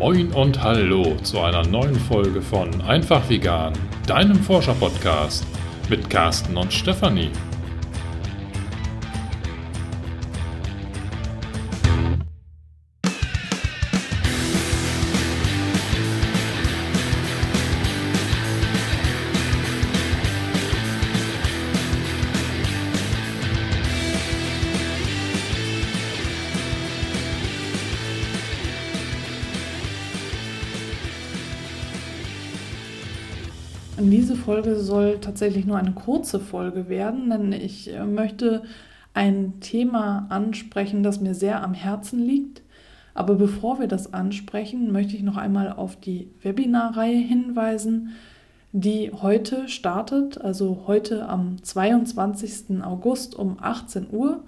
Moin und Hallo zu einer neuen Folge von Einfach Vegan, deinem Forscher-Podcast mit Carsten und Stefanie. Folge soll tatsächlich nur eine kurze Folge werden, denn ich äh, möchte ein Thema ansprechen, das mir sehr am Herzen liegt. Aber bevor wir das ansprechen, möchte ich noch einmal auf die Webinarreihe hinweisen, die heute startet, also heute am 22. August um 18 Uhr.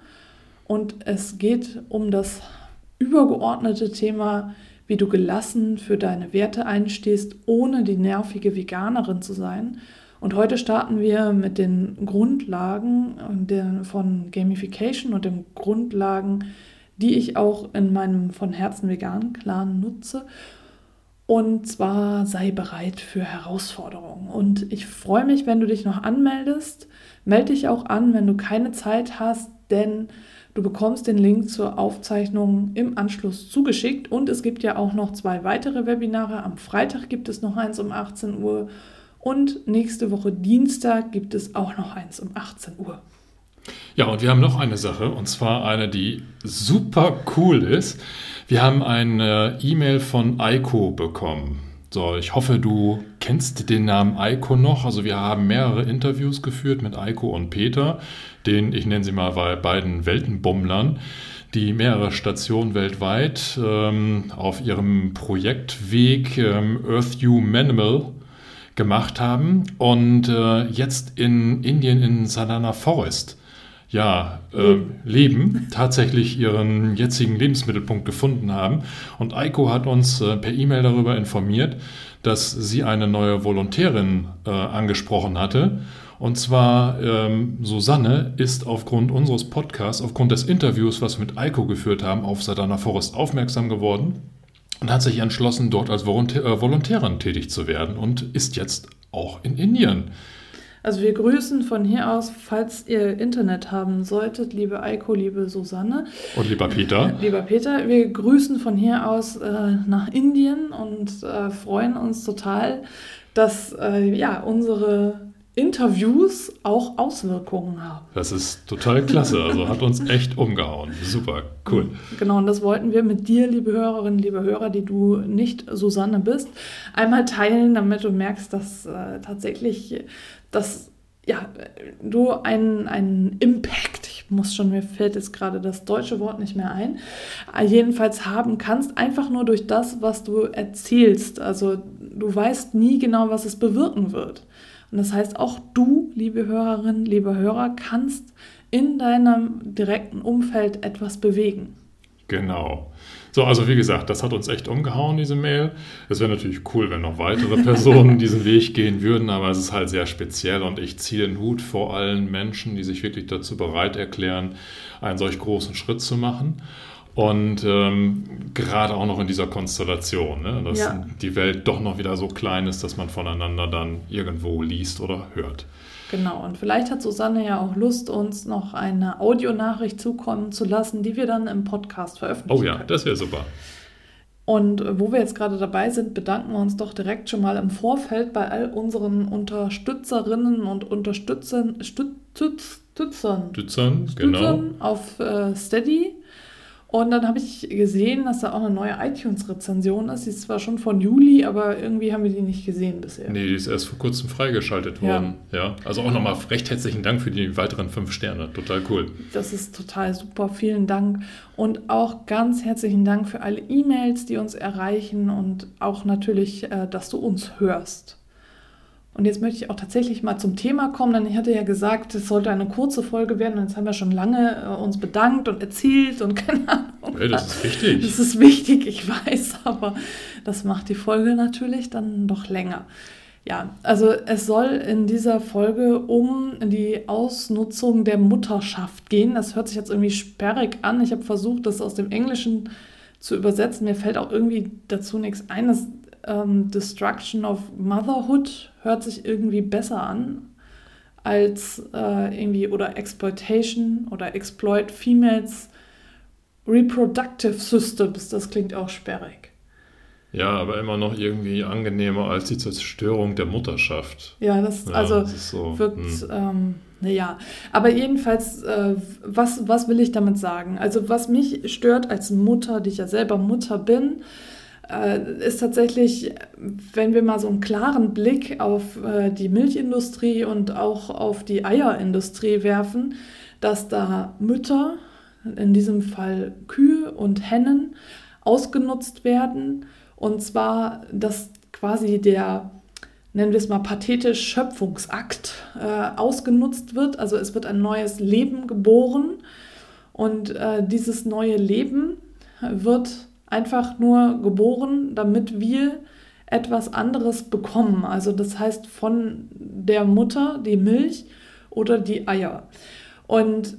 Und es geht um das übergeordnete Thema wie du gelassen für deine Werte einstehst, ohne die nervige Veganerin zu sein. Und heute starten wir mit den Grundlagen von Gamification und den Grundlagen, die ich auch in meinem von Herzen veganen Clan nutze. Und zwar sei bereit für Herausforderungen. Und ich freue mich, wenn du dich noch anmeldest. Melde dich auch an, wenn du keine Zeit hast, denn Du bekommst den Link zur Aufzeichnung im Anschluss zugeschickt und es gibt ja auch noch zwei weitere Webinare. Am Freitag gibt es noch eins um 18 Uhr und nächste Woche Dienstag gibt es auch noch eins um 18 Uhr. Ja, und wir haben noch eine Sache und zwar eine, die super cool ist. Wir haben eine E-Mail von Eiko bekommen. So, ich hoffe, du kennst den Namen Eiko noch. Also wir haben mehrere Interviews geführt mit Eiko und Peter, den, ich nenne sie mal bei beiden Weltenbummlern, die mehrere Stationen weltweit ähm, auf ihrem Projektweg ähm, Earth You Manimal gemacht haben und äh, jetzt in Indien in Sadhana Forest ja, äh, leben, tatsächlich ihren jetzigen Lebensmittelpunkt gefunden haben. Und Eiko hat uns äh, per E-Mail darüber informiert, dass sie eine neue Volontärin äh, angesprochen hatte. Und zwar ähm, Susanne ist aufgrund unseres Podcasts, aufgrund des Interviews, was wir mit Eiko geführt haben, auf Sadana Forest aufmerksam geworden und hat sich entschlossen, dort als äh, Volontärin tätig zu werden und ist jetzt auch in Indien. Also wir grüßen von hier aus, falls ihr Internet haben solltet, liebe Eiko, liebe Susanne. Und lieber Peter. Lieber Peter, wir grüßen von hier aus äh, nach Indien und äh, freuen uns total, dass äh, ja, unsere Interviews auch Auswirkungen haben. Das ist total klasse. Also hat uns echt umgehauen. Super, cool. Genau, und das wollten wir mit dir, liebe Hörerinnen, liebe Hörer, die du nicht Susanne bist, einmal teilen, damit du merkst, dass äh, tatsächlich dass ja, du einen, einen Impact, ich muss schon, mir fällt jetzt gerade das deutsche Wort nicht mehr ein, jedenfalls haben kannst, einfach nur durch das, was du erzählst. Also du weißt nie genau, was es bewirken wird. Und das heißt, auch du, liebe Hörerin, liebe Hörer, kannst in deinem direkten Umfeld etwas bewegen. Genau. So, also wie gesagt, das hat uns echt umgehauen, diese Mail. Es wäre natürlich cool, wenn noch weitere Personen diesen Weg gehen würden, aber es ist halt sehr speziell und ich ziehe den Hut vor allen Menschen, die sich wirklich dazu bereit erklären, einen solch großen Schritt zu machen. Und ähm, gerade auch noch in dieser Konstellation, ne? dass ja. die Welt doch noch wieder so klein ist, dass man voneinander dann irgendwo liest oder hört. Genau, und vielleicht hat Susanne ja auch Lust, uns noch eine Audionachricht zukommen zu lassen, die wir dann im Podcast veröffentlichen. Oh ja, können. das wäre super. Und wo wir jetzt gerade dabei sind, bedanken wir uns doch direkt schon mal im Vorfeld bei all unseren Unterstützerinnen und Unterstützern, Stützern, Stützern, genau. auf äh, Steady. Und dann habe ich gesehen, dass da auch eine neue iTunes-Rezension ist. Die ist zwar schon von Juli, aber irgendwie haben wir die nicht gesehen bisher. Nee, die ist erst vor kurzem freigeschaltet worden. Ja. ja. Also auch nochmal recht herzlichen Dank für die weiteren fünf Sterne. Total cool. Das ist total super. Vielen Dank. Und auch ganz herzlichen Dank für alle E-Mails, die uns erreichen und auch natürlich, äh, dass du uns hörst. Und jetzt möchte ich auch tatsächlich mal zum Thema kommen, denn ich hatte ja gesagt, es sollte eine kurze Folge werden und jetzt haben wir schon lange äh, uns bedankt und erzählt und keine Ahnung. Hey, das ist wichtig. Das ist wichtig, ich weiß, aber das macht die Folge natürlich dann doch länger. Ja, also es soll in dieser Folge um die Ausnutzung der Mutterschaft gehen. Das hört sich jetzt irgendwie sperrig an. Ich habe versucht, das aus dem Englischen zu übersetzen. Mir fällt auch irgendwie dazu nichts ein. Das ähm, Destruction of Motherhood hört sich irgendwie besser an als äh, irgendwie oder Exploitation oder Exploit Females Reproductive Systems. Das klingt auch sperrig. Ja, aber immer noch irgendwie angenehmer als die Zerstörung der Mutterschaft. Ja, das ja, also das so, wirkt, hm. ähm, naja. Aber jedenfalls, äh, was, was will ich damit sagen? Also was mich stört als Mutter, die ich ja selber Mutter bin, ist tatsächlich, wenn wir mal so einen klaren Blick auf äh, die Milchindustrie und auch auf die Eierindustrie werfen, dass da Mütter, in diesem Fall Kühe und Hennen, ausgenutzt werden. Und zwar, dass quasi der, nennen wir es mal pathetisch, Schöpfungsakt äh, ausgenutzt wird. Also es wird ein neues Leben geboren und äh, dieses neue Leben wird einfach nur geboren, damit wir etwas anderes bekommen. Also das heißt von der Mutter die Milch oder die Eier. Und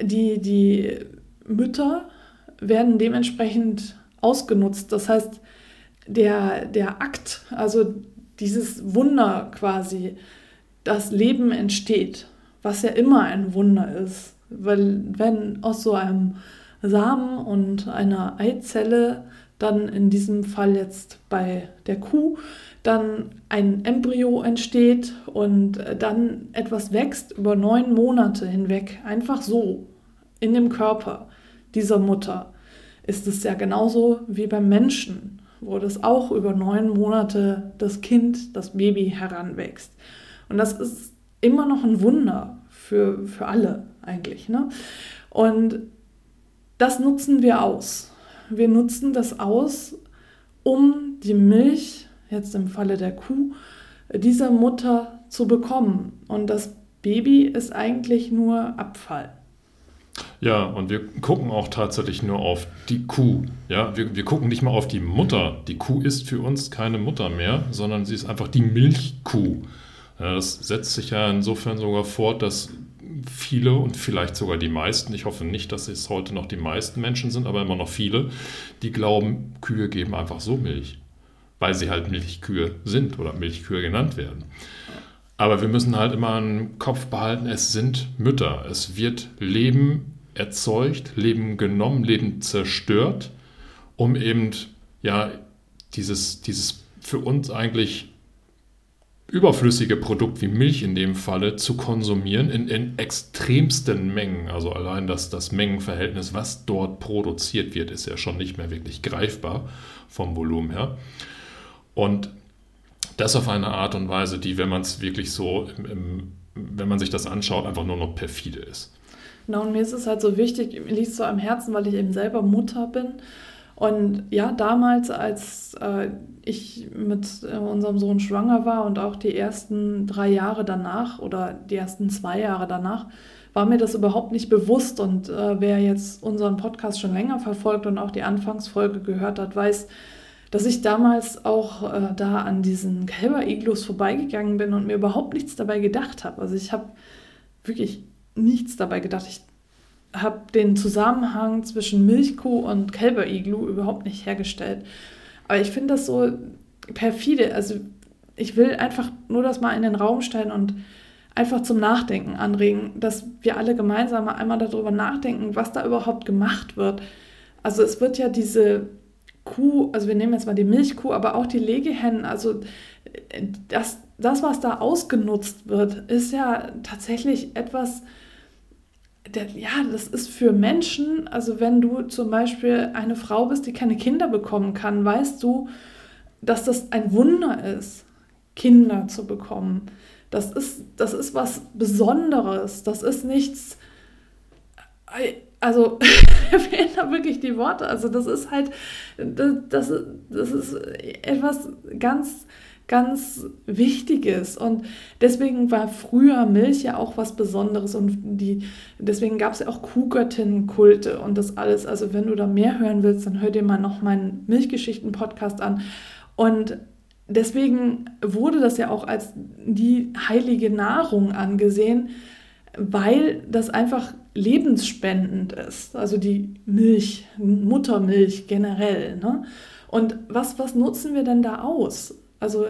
die, die Mütter werden dementsprechend ausgenutzt. Das heißt, der, der Akt, also dieses Wunder quasi, das Leben entsteht, was ja immer ein Wunder ist. Weil wenn aus so einem Samen und einer Eizelle, dann in diesem Fall jetzt bei der Kuh, dann ein Embryo entsteht und dann etwas wächst über neun Monate hinweg, einfach so in dem Körper dieser Mutter, ist es ja genauso wie beim Menschen, wo das auch über neun Monate das Kind, das Baby heranwächst. Und das ist immer noch ein Wunder für, für alle eigentlich. Ne? Und das nutzen wir aus. Wir nutzen das aus, um die Milch, jetzt im Falle der Kuh, dieser Mutter zu bekommen. Und das Baby ist eigentlich nur Abfall. Ja, und wir gucken auch tatsächlich nur auf die Kuh. Ja, wir, wir gucken nicht mal auf die Mutter. Die Kuh ist für uns keine Mutter mehr, sondern sie ist einfach die Milchkuh. Das setzt sich ja insofern sogar fort, dass viele und vielleicht sogar die meisten, ich hoffe nicht, dass es heute noch die meisten Menschen sind, aber immer noch viele, die glauben, Kühe geben einfach so Milch, weil sie halt Milchkühe sind oder Milchkühe genannt werden. Aber wir müssen halt immer im Kopf behalten, es sind Mütter. Es wird Leben erzeugt, Leben genommen, Leben zerstört, um eben ja dieses, dieses für uns eigentlich überflüssige Produkt wie Milch in dem Falle zu konsumieren in, in extremsten Mengen. Also allein das, das Mengenverhältnis, was dort produziert wird, ist ja schon nicht mehr wirklich greifbar vom Volumen her. Und das auf eine Art und Weise, die, wenn man es wirklich so, im, im, wenn man sich das anschaut, einfach nur noch perfide ist. Genau, und mir ist es halt so wichtig, mir liegt es so am Herzen, weil ich eben selber Mutter bin und ja, damals, als äh, ich mit äh, unserem Sohn schwanger war und auch die ersten drei Jahre danach oder die ersten zwei Jahre danach, war mir das überhaupt nicht bewusst. Und äh, wer jetzt unseren Podcast schon länger verfolgt und auch die Anfangsfolge gehört hat, weiß, dass ich damals auch äh, da an diesen Kälber-Iglus vorbeigegangen bin und mir überhaupt nichts dabei gedacht habe. Also ich habe wirklich nichts dabei gedacht. Ich habe den Zusammenhang zwischen Milchkuh und Kälberiglu überhaupt nicht hergestellt. Aber ich finde das so perfide. Also ich will einfach nur das mal in den Raum stellen und einfach zum Nachdenken anregen, dass wir alle gemeinsam einmal darüber nachdenken, was da überhaupt gemacht wird. Also es wird ja diese Kuh, also wir nehmen jetzt mal die Milchkuh, aber auch die Legehennen, also das, das, was da ausgenutzt wird, ist ja tatsächlich etwas, der, ja, das ist für Menschen, also wenn du zum Beispiel eine Frau bist, die keine Kinder bekommen kann, weißt du, dass das ein Wunder ist, Kinder zu bekommen. Das ist, das ist was Besonderes. Das ist nichts. Also, mir fehlen da wirklich die Worte. Also, das ist halt, das, das, das ist etwas ganz ganz Wichtiges. Und deswegen war früher Milch ja auch was Besonderes und die, deswegen gab es ja auch Kuhgöttinnenkulte und das alles. Also wenn du da mehr hören willst, dann hör dir mal noch meinen Milchgeschichten-Podcast an. Und deswegen wurde das ja auch als die heilige Nahrung angesehen. weil das einfach lebensspendend ist. Also die Milch, Muttermilch generell. Ne? Und was, was nutzen wir denn da aus? Also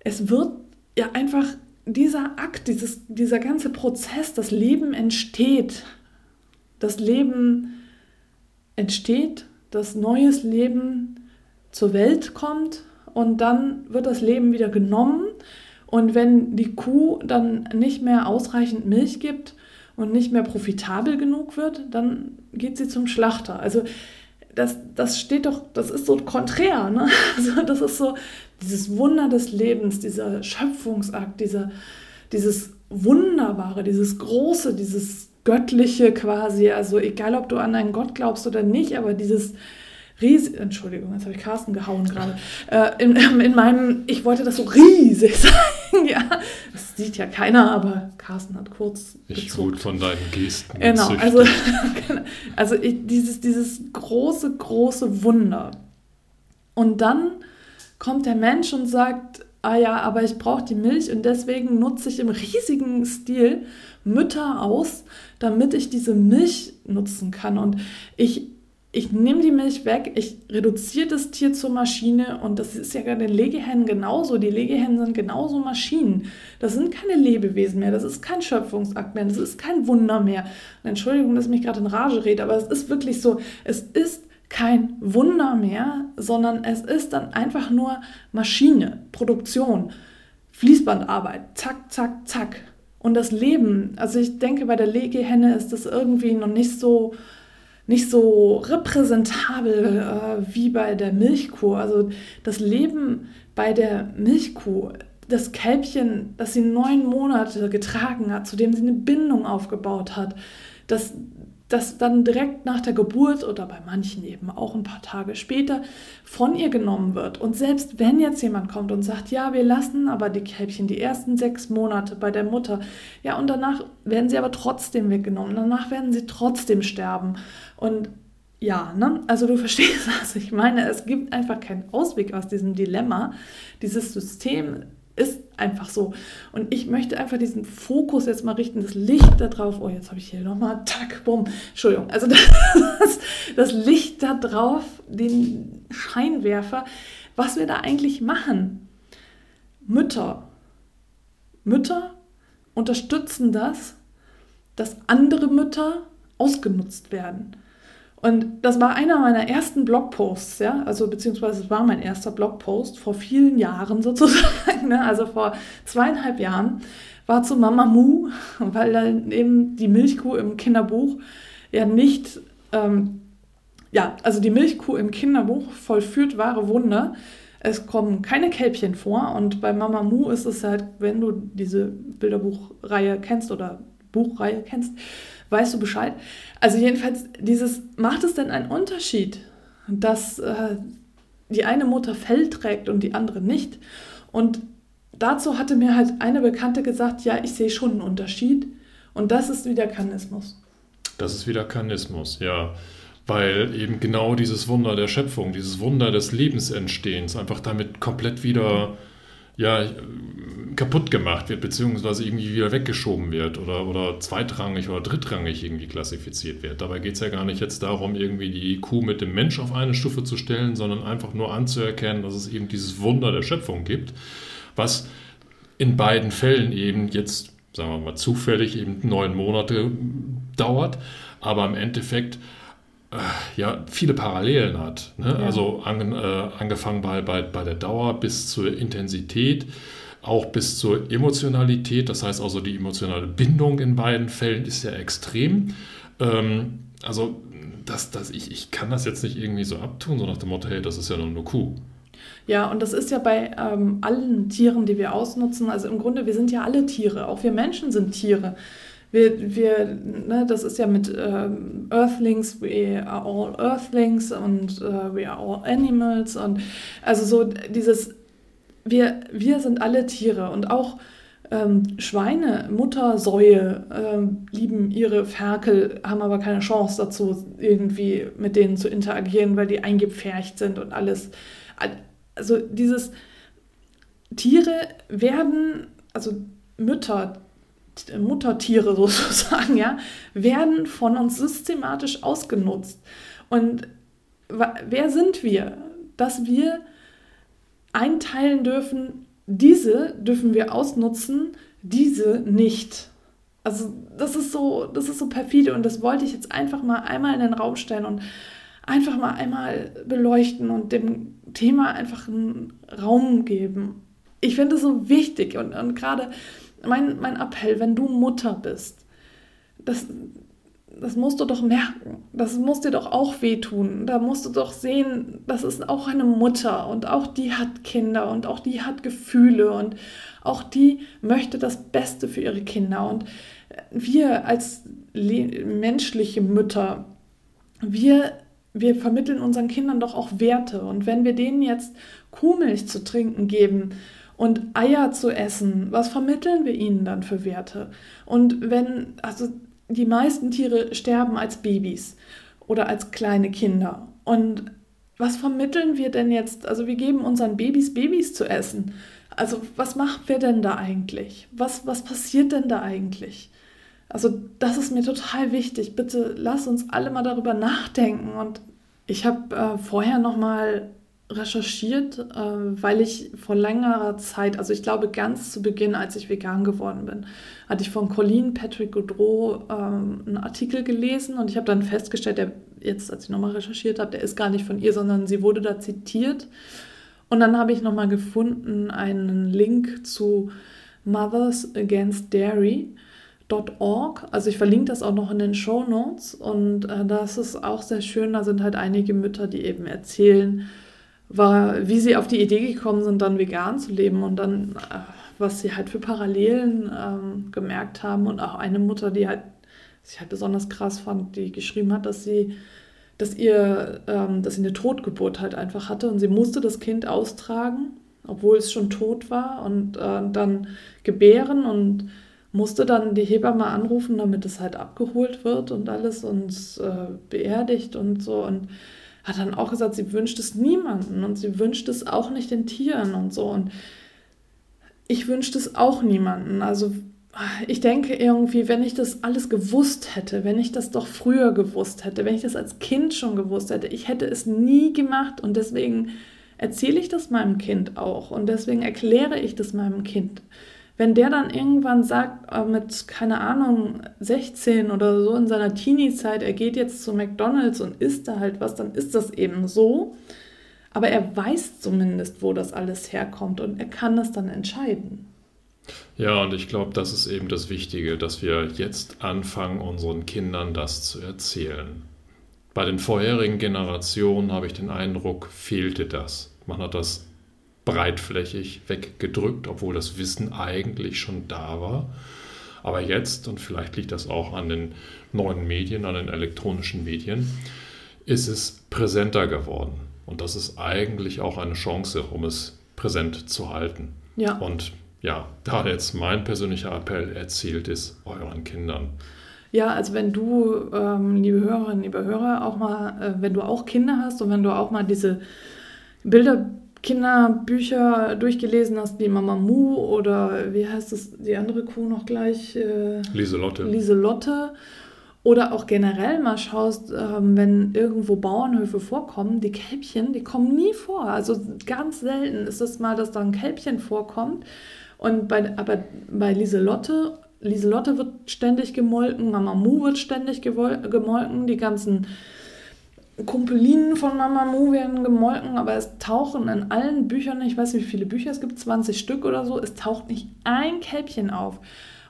es wird ja einfach dieser Akt, dieses, dieser ganze Prozess, das Leben entsteht. Das Leben entsteht, das neues Leben zur Welt kommt und dann wird das Leben wieder genommen. Und wenn die Kuh dann nicht mehr ausreichend Milch gibt und nicht mehr profitabel genug wird, dann geht sie zum Schlachter. Also das, das steht doch, das ist so konträr. Ne? Also das ist so dieses Wunder des Lebens, dieser Schöpfungsakt, dieser, dieses Wunderbare, dieses Große, dieses Göttliche quasi. Also egal, ob du an einen Gott glaubst oder nicht, aber dieses riesig, Entschuldigung, jetzt habe ich Carsten gehauen gerade, äh, in, in meinem, ich wollte das so riesig sagen, ja, das sieht ja keiner, aber Carsten hat kurz Ich gut von deinen Gesten Genau, also, also ich, dieses, dieses große, große Wunder. Und dann kommt der Mensch und sagt, ah ja, aber ich brauche die Milch und deswegen nutze ich im riesigen Stil Mütter aus, damit ich diese Milch nutzen kann. Und ich ich nehme die Milch weg, ich reduziere das Tier zur Maschine und das ist ja bei den Legehennen genauso. Die Legehennen sind genauso Maschinen. Das sind keine Lebewesen mehr, das ist kein Schöpfungsakt mehr, das ist kein Wunder mehr. Und Entschuldigung, dass ich mich gerade in Rage rede, aber es ist wirklich so, es ist kein Wunder mehr, sondern es ist dann einfach nur Maschine, Produktion, Fließbandarbeit, zack, zack, zack. Und das Leben, also ich denke, bei der Legehenne ist das irgendwie noch nicht so nicht so repräsentabel äh, wie bei der Milchkuh. Also das Leben bei der Milchkuh, das Kälbchen, das sie neun Monate getragen hat, zu dem sie eine Bindung aufgebaut hat, das das dann direkt nach der Geburt oder bei manchen eben auch ein paar Tage später von ihr genommen wird. Und selbst wenn jetzt jemand kommt und sagt, ja, wir lassen aber die Kälbchen die ersten sechs Monate bei der Mutter, ja, und danach werden sie aber trotzdem weggenommen, danach werden sie trotzdem sterben. Und ja, ne? also du verstehst, was ich meine. Es gibt einfach keinen Ausweg aus diesem Dilemma. Dieses System ist einfach so. Und ich möchte einfach diesen Fokus jetzt mal richten, das Licht da drauf. Oh, jetzt habe ich hier nochmal, tack, bumm. Entschuldigung. Also das, das Licht da drauf, den Scheinwerfer, was wir da eigentlich machen. Mütter. Mütter unterstützen das, dass andere Mütter ausgenutzt werden. Und das war einer meiner ersten Blogposts, ja, also beziehungsweise es war mein erster Blogpost vor vielen Jahren sozusagen, ne? also vor zweieinhalb Jahren, war zu Mama Mu, weil dann eben die Milchkuh im Kinderbuch ja nicht, ähm, ja, also die Milchkuh im Kinderbuch vollführt wahre Wunder. Es kommen keine Kälbchen vor und bei Mama Mu ist es halt, wenn du diese Bilderbuchreihe kennst oder Buchreihe kennst, weißt du Bescheid. Also jedenfalls, dieses, macht es denn einen Unterschied, dass äh, die eine Mutter Fell trägt und die andere nicht? Und dazu hatte mir halt eine Bekannte gesagt, ja, ich sehe schon einen Unterschied. Und das ist wieder Kanismus. Das ist wieder Kanismus, ja. Weil eben genau dieses Wunder der Schöpfung, dieses Wunder des Lebensentstehens einfach damit komplett wieder ja, kaputt gemacht wird, beziehungsweise irgendwie wieder weggeschoben wird oder, oder zweitrangig oder drittrangig irgendwie klassifiziert wird. Dabei geht es ja gar nicht jetzt darum, irgendwie die Kuh mit dem Mensch auf eine Stufe zu stellen, sondern einfach nur anzuerkennen, dass es eben dieses Wunder der Schöpfung gibt, was in beiden Fällen eben jetzt, sagen wir mal, zufällig eben neun Monate dauert, aber im Endeffekt ja, viele Parallelen hat. Ne? Ja. Also an, äh, angefangen bei, bei, bei der Dauer bis zur Intensität, auch bis zur Emotionalität. Das heißt also, die emotionale Bindung in beiden Fällen ist ja extrem. Ähm, also, das, das, ich, ich kann das jetzt nicht irgendwie so abtun, so nach dem Motto, hey, das ist ja nur eine Kuh. Ja, und das ist ja bei ähm, allen Tieren, die wir ausnutzen. Also im Grunde, wir sind ja alle Tiere. Auch wir Menschen sind Tiere. Wir, wir ne, das ist ja mit ähm, Earthlings, we are all Earthlings und äh, we are all Animals und also so dieses, wir, wir sind alle Tiere und auch ähm, Schweine, Muttersäue ähm, lieben ihre Ferkel, haben aber keine Chance dazu, irgendwie mit denen zu interagieren, weil die eingepfercht sind und alles. Also dieses Tiere werden, also Mütter, Muttertiere sozusagen, ja, werden von uns systematisch ausgenutzt. Und wer sind wir, dass wir einteilen dürfen, diese dürfen wir ausnutzen, diese nicht. Also das ist so, das ist so perfide und das wollte ich jetzt einfach mal einmal in den Raum stellen und einfach mal einmal beleuchten und dem Thema einfach einen Raum geben. Ich finde es so wichtig und, und gerade mein, mein Appell, wenn du Mutter bist, das, das musst du doch merken. Das muss dir doch auch wehtun. Da musst du doch sehen, das ist auch eine Mutter und auch die hat Kinder und auch die hat Gefühle und auch die möchte das Beste für ihre Kinder. Und wir als menschliche Mütter, wir, wir vermitteln unseren Kindern doch auch Werte. Und wenn wir denen jetzt Kuhmilch zu trinken geben, und Eier zu essen, was vermitteln wir ihnen dann für Werte? Und wenn, also die meisten Tiere sterben als Babys oder als kleine Kinder. Und was vermitteln wir denn jetzt? Also wir geben unseren Babys Babys zu essen. Also was machen wir denn da eigentlich? Was, was passiert denn da eigentlich? Also das ist mir total wichtig. Bitte lass uns alle mal darüber nachdenken. Und ich habe äh, vorher noch mal recherchiert, äh, weil ich vor längerer Zeit, also ich glaube ganz zu Beginn, als ich vegan geworden bin, hatte ich von Colleen Patrick Goudreau ähm, einen Artikel gelesen und ich habe dann festgestellt, der jetzt, als ich nochmal recherchiert habe, der ist gar nicht von ihr, sondern sie wurde da zitiert. Und dann habe ich nochmal gefunden einen Link zu Mothers Against Dairy. .org. Also ich verlinke das auch noch in den Show Notes und äh, das ist auch sehr schön. Da sind halt einige Mütter, die eben erzählen, war, wie sie auf die Idee gekommen sind, dann vegan zu leben und dann, äh, was sie halt für Parallelen ähm, gemerkt haben und auch eine Mutter, die halt, sich halt besonders krass fand, die geschrieben hat, dass sie, dass ihr, ähm, dass sie eine Totgeburt halt einfach hatte und sie musste das Kind austragen, obwohl es schon tot war und äh, dann gebären und musste dann die Hebamme anrufen, damit es halt abgeholt wird und alles und äh, beerdigt und so und hat dann auch gesagt, sie wünscht es niemanden und sie wünscht es auch nicht den Tieren und so. Und ich wünschte es auch niemanden. Also ich denke irgendwie, wenn ich das alles gewusst hätte, wenn ich das doch früher gewusst hätte, wenn ich das als Kind schon gewusst hätte, ich hätte es nie gemacht und deswegen erzähle ich das meinem Kind auch und deswegen erkläre ich das meinem Kind wenn der dann irgendwann sagt, äh, mit, keine Ahnung, 16 oder so in seiner Teenie-Zeit, er geht jetzt zu McDonalds und isst da halt was, dann ist das eben so. Aber er weiß zumindest, wo das alles herkommt und er kann das dann entscheiden. Ja, und ich glaube, das ist eben das Wichtige, dass wir jetzt anfangen, unseren Kindern das zu erzählen. Bei den vorherigen Generationen habe ich den Eindruck, fehlte das. Man hat das breitflächig weggedrückt, obwohl das Wissen eigentlich schon da war. Aber jetzt, und vielleicht liegt das auch an den neuen Medien, an den elektronischen Medien, ist es präsenter geworden. Und das ist eigentlich auch eine Chance, um es präsent zu halten. Ja. Und ja, da jetzt mein persönlicher Appell erzielt ist, euren Kindern. Ja, also wenn du, ähm, liebe Hörerinnen, liebe Hörer, auch mal, äh, wenn du auch Kinder hast und wenn du auch mal diese Bilder Kinderbücher durchgelesen hast, wie Mama Mu oder wie heißt es, die andere Kuh noch gleich? Äh, Lieselotte. Lieselotte. Oder auch generell mal schaust, ähm, wenn irgendwo Bauernhöfe vorkommen, die Kälbchen, die kommen nie vor. Also ganz selten ist es mal, dass da ein Kälbchen vorkommt. Und bei, aber bei Lieselotte, Lieselotte wird ständig gemolken, Mama Mu wird ständig gemolken, die ganzen Kumpelinen von Mamamoo werden gemolken, aber es tauchen in allen Büchern, ich weiß nicht, wie viele Bücher es gibt, 20 Stück oder so, es taucht nicht ein Kälbchen auf.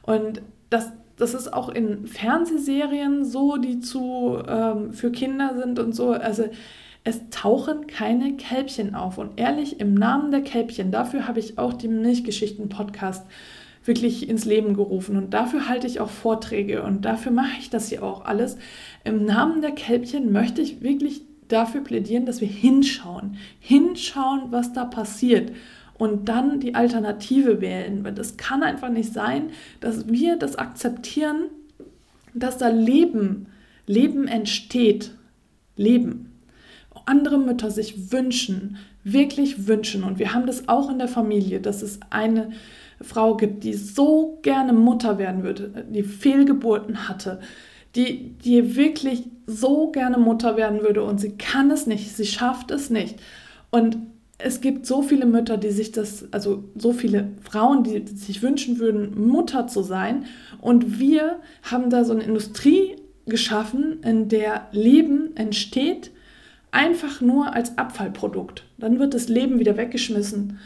Und das, das ist auch in Fernsehserien so, die zu ähm, für Kinder sind und so. Also es tauchen keine Kälbchen auf. Und ehrlich, im Namen der Kälbchen, dafür habe ich auch die Milchgeschichten-Podcast wirklich ins Leben gerufen. Und dafür halte ich auch Vorträge und dafür mache ich das hier auch alles. Im Namen der Kälbchen möchte ich wirklich dafür plädieren, dass wir hinschauen. Hinschauen, was da passiert. Und dann die Alternative wählen. Weil das kann einfach nicht sein, dass wir das akzeptieren, dass da Leben, Leben entsteht. Leben. Andere Mütter sich wünschen, wirklich wünschen. Und wir haben das auch in der Familie, dass es eine Frau gibt, die so gerne Mutter werden würde, die Fehlgeburten hatte, die, die wirklich so gerne Mutter werden würde und sie kann es nicht, sie schafft es nicht. Und es gibt so viele Mütter, die sich das, also so viele Frauen, die sich wünschen würden, Mutter zu sein. Und wir haben da so eine Industrie geschaffen, in der Leben entsteht, einfach nur als Abfallprodukt. Dann wird das Leben wieder weggeschmissen.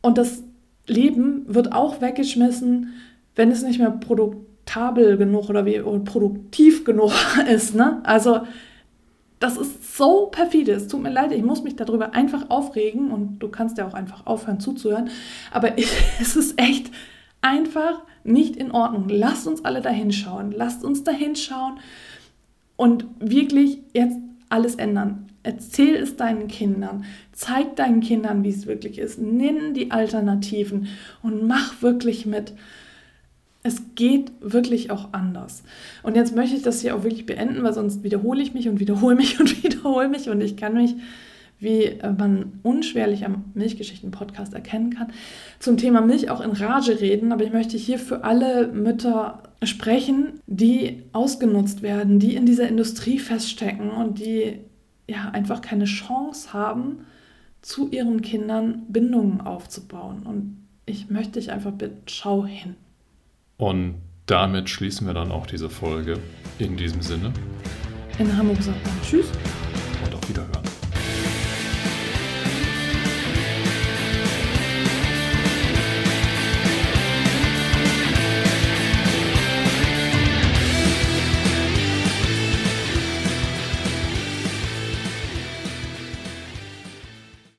Und das Leben wird auch weggeschmissen, wenn es nicht mehr produktabel genug oder, wie, produktiv genug ist. Ne? Also das ist so perfide. Es tut mir leid, ich muss mich darüber einfach aufregen und du kannst ja auch einfach aufhören zuzuhören. Aber ich, es ist echt einfach nicht in Ordnung. Lasst uns alle da hinschauen. Lasst uns da hinschauen und wirklich jetzt alles ändern. Erzähl es deinen Kindern. Zeig deinen Kindern, wie es wirklich ist. Nenn die Alternativen und mach wirklich mit. Es geht wirklich auch anders. Und jetzt möchte ich das hier auch wirklich beenden, weil sonst wiederhole ich mich und wiederhole mich und wiederhole mich und ich kann mich, wie äh, man unschwerlich am Milchgeschichten-Podcast erkennen kann, zum Thema Milch auch in Rage reden. Aber ich möchte hier für alle Mütter sprechen, die ausgenutzt werden, die in dieser Industrie feststecken und die ja einfach keine Chance haben, zu ihren Kindern Bindungen aufzubauen. Und ich möchte dich einfach bitten, schau hin. Und damit schließen wir dann auch diese Folge. In diesem Sinne. In Hamburg sagt man Tschüss.